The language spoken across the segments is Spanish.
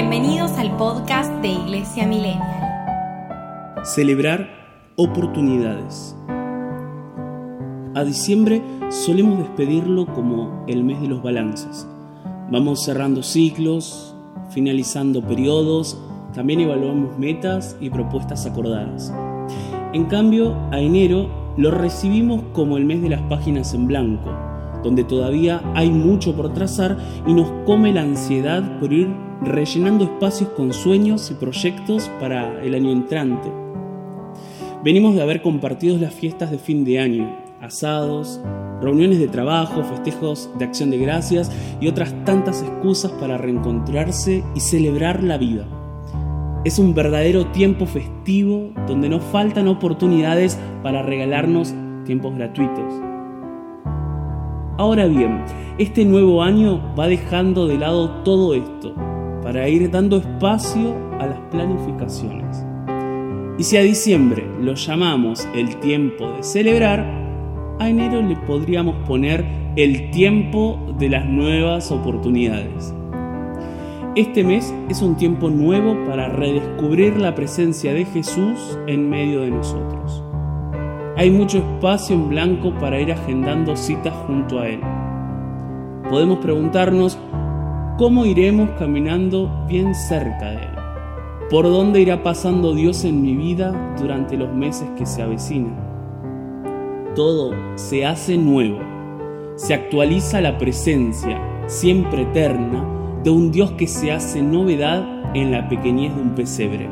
Bienvenidos al podcast de Iglesia Millennial. Celebrar oportunidades. A diciembre solemos despedirlo como el mes de los balances. Vamos cerrando ciclos, finalizando periodos, también evaluamos metas y propuestas acordadas. En cambio, a enero lo recibimos como el mes de las páginas en blanco, donde todavía hay mucho por trazar y nos come la ansiedad por ir rellenando espacios con sueños y proyectos para el año entrante. Venimos de haber compartido las fiestas de fin de año, asados, reuniones de trabajo, festejos de acción de gracias y otras tantas excusas para reencontrarse y celebrar la vida. Es un verdadero tiempo festivo donde no faltan oportunidades para regalarnos tiempos gratuitos. Ahora bien, este nuevo año va dejando de lado todo esto para ir dando espacio a las planificaciones. Y si a diciembre lo llamamos el tiempo de celebrar, a enero le podríamos poner el tiempo de las nuevas oportunidades. Este mes es un tiempo nuevo para redescubrir la presencia de Jesús en medio de nosotros. Hay mucho espacio en blanco para ir agendando citas junto a Él. Podemos preguntarnos cómo iremos caminando bien cerca de Él. ¿Por dónde irá pasando Dios en mi vida durante los meses que se avecinan? Todo se hace nuevo. Se actualiza la presencia, siempre eterna, de un Dios que se hace novedad en la pequeñez de un pesebre.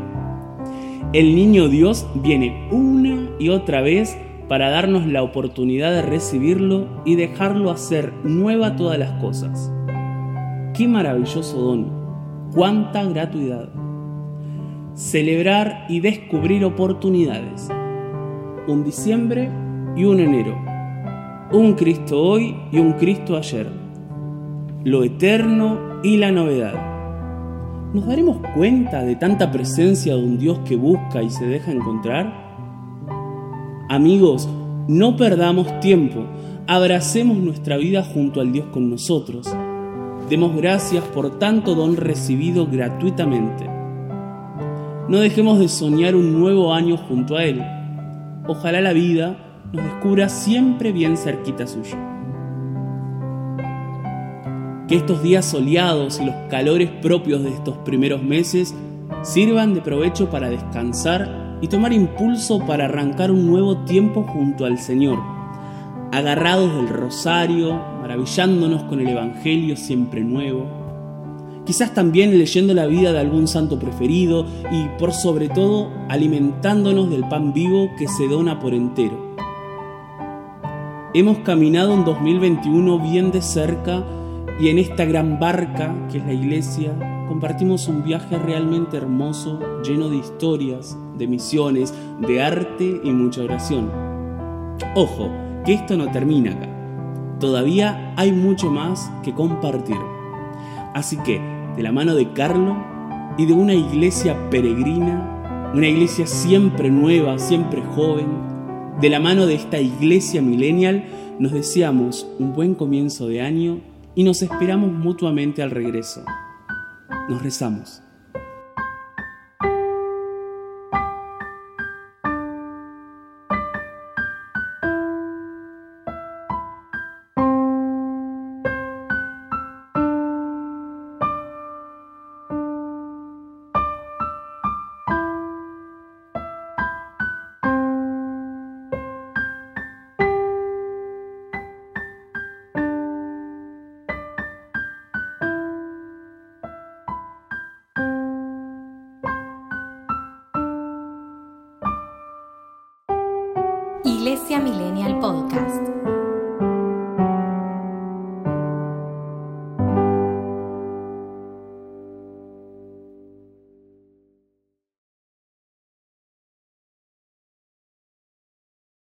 El niño Dios viene una y otra vez para darnos la oportunidad de recibirlo y dejarlo hacer nueva todas las cosas. Qué maravilloso don, cuánta gratuidad. Celebrar y descubrir oportunidades. Un diciembre y un enero. Un Cristo hoy y un Cristo ayer. Lo eterno y la novedad. ¿Nos daremos cuenta de tanta presencia de un Dios que busca y se deja encontrar? Amigos, no perdamos tiempo, abracemos nuestra vida junto al Dios con nosotros. Demos gracias por tanto don recibido gratuitamente. No dejemos de soñar un nuevo año junto a Él. Ojalá la vida nos descubra siempre bien cerquita suyo. Que estos días soleados y los calores propios de estos primeros meses sirvan de provecho para descansar y tomar impulso para arrancar un nuevo tiempo junto al Señor, agarrados del rosario, maravillándonos con el Evangelio siempre nuevo, quizás también leyendo la vida de algún santo preferido y por sobre todo alimentándonos del pan vivo que se dona por entero. Hemos caminado en 2021 bien de cerca y en esta gran barca que es la iglesia compartimos un viaje realmente hermoso, lleno de historias, de misiones, de arte y mucha oración. Ojo, que esto no termina acá. Todavía hay mucho más que compartir. Así que, de la mano de Carlo y de una iglesia peregrina, una iglesia siempre nueva, siempre joven, de la mano de esta iglesia millennial, nos deseamos un buen comienzo de año y nos esperamos mutuamente al regreso. Nos rezamos. Iglesia Millennial Podcast.